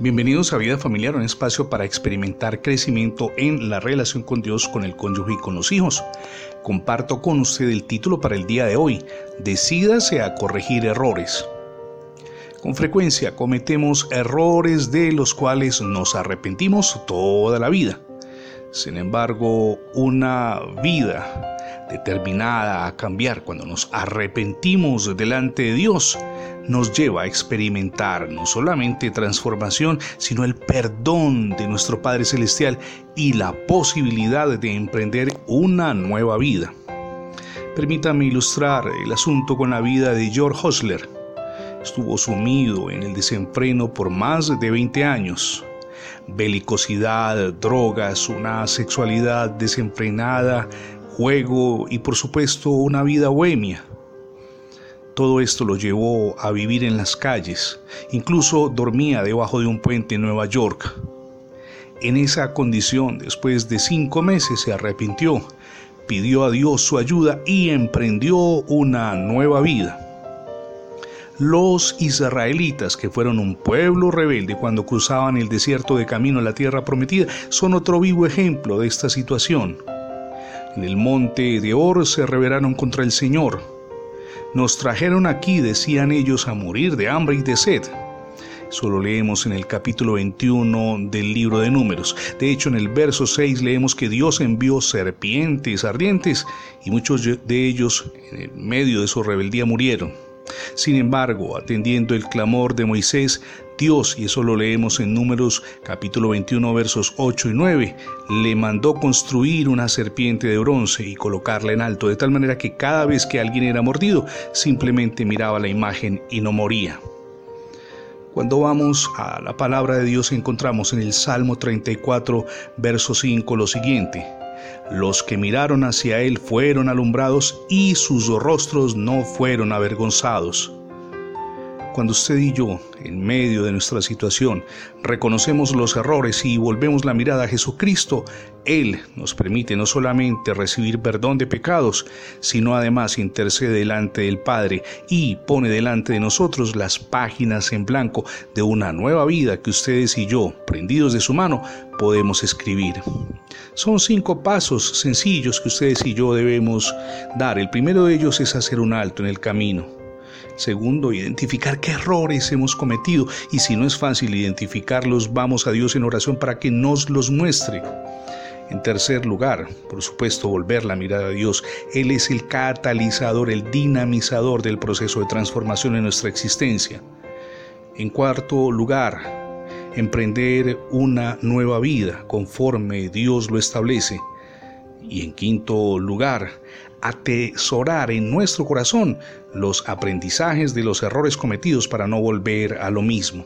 Bienvenidos a Vida Familiar, un espacio para experimentar crecimiento en la relación con Dios, con el cónyuge y con los hijos. Comparto con usted el título para el día de hoy, Decídase a corregir errores. Con frecuencia cometemos errores de los cuales nos arrepentimos toda la vida. Sin embargo, una vida determinada a cambiar cuando nos arrepentimos delante de Dios, nos lleva a experimentar no solamente transformación, sino el perdón de nuestro Padre Celestial y la posibilidad de emprender una nueva vida. Permítame ilustrar el asunto con la vida de George Hosler. Estuvo sumido en el desenfreno por más de 20 años belicosidad, drogas, una sexualidad desenfrenada juego y por supuesto una vida bohemia. Todo esto lo llevó a vivir en las calles, incluso dormía debajo de un puente en Nueva York. En esa condición, después de cinco meses, se arrepintió, pidió a Dios su ayuda y emprendió una nueva vida. Los israelitas, que fueron un pueblo rebelde cuando cruzaban el desierto de camino a la tierra prometida, son otro vivo ejemplo de esta situación. En el monte de Or se rebelaron contra el Señor. Nos trajeron aquí, decían ellos, a morir de hambre y de sed. Solo leemos en el capítulo 21 del libro de Números. De hecho, en el verso 6 leemos que Dios envió serpientes ardientes y muchos de ellos en medio de su rebeldía murieron. Sin embargo, atendiendo el clamor de Moisés, Dios, y eso lo leemos en Números capítulo 21 versos 8 y 9, le mandó construir una serpiente de bronce y colocarla en alto, de tal manera que cada vez que alguien era mordido, simplemente miraba la imagen y no moría. Cuando vamos a la palabra de Dios encontramos en el Salmo 34, verso 5 lo siguiente. Los que miraron hacia él fueron alumbrados y sus rostros no fueron avergonzados. Cuando usted y yo, en medio de nuestra situación, reconocemos los errores y volvemos la mirada a Jesucristo, Él nos permite no solamente recibir perdón de pecados, sino además intercede delante del Padre y pone delante de nosotros las páginas en blanco de una nueva vida que ustedes y yo, prendidos de su mano, podemos escribir. Son cinco pasos sencillos que ustedes y yo debemos dar. El primero de ellos es hacer un alto en el camino. Segundo, identificar qué errores hemos cometido y si no es fácil identificarlos, vamos a Dios en oración para que nos los muestre. En tercer lugar, por supuesto, volver la mirada a Dios. Él es el catalizador, el dinamizador del proceso de transformación en nuestra existencia. En cuarto lugar, emprender una nueva vida conforme Dios lo establece. Y en quinto lugar, atesorar en nuestro corazón los aprendizajes de los errores cometidos para no volver a lo mismo.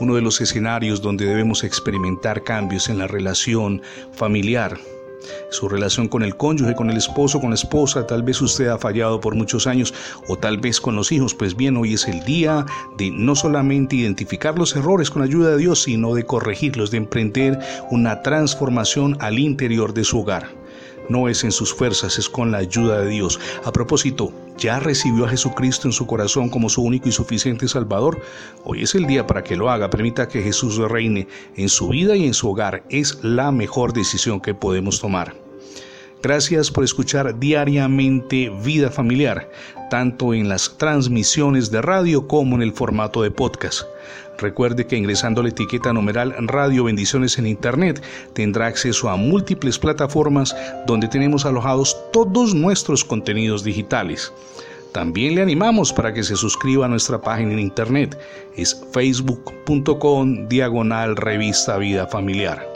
Uno de los escenarios donde debemos experimentar cambios en la relación familiar su relación con el cónyuge, con el esposo, con la esposa, tal vez usted ha fallado por muchos años o tal vez con los hijos, pues bien, hoy es el día de no solamente identificar los errores con ayuda de Dios, sino de corregirlos, de emprender una transformación al interior de su hogar no es en sus fuerzas, es con la ayuda de Dios. A propósito, ¿ya recibió a Jesucristo en su corazón como su único y suficiente Salvador? Hoy es el día para que lo haga. Permita que Jesús reine en su vida y en su hogar. Es la mejor decisión que podemos tomar. Gracias por escuchar diariamente Vida Familiar, tanto en las transmisiones de radio como en el formato de podcast. Recuerde que ingresando la etiqueta numeral Radio Bendiciones en Internet tendrá acceso a múltiples plataformas donde tenemos alojados todos nuestros contenidos digitales. También le animamos para que se suscriba a nuestra página en internet. Es facebook.com diagonal revista vida familiar.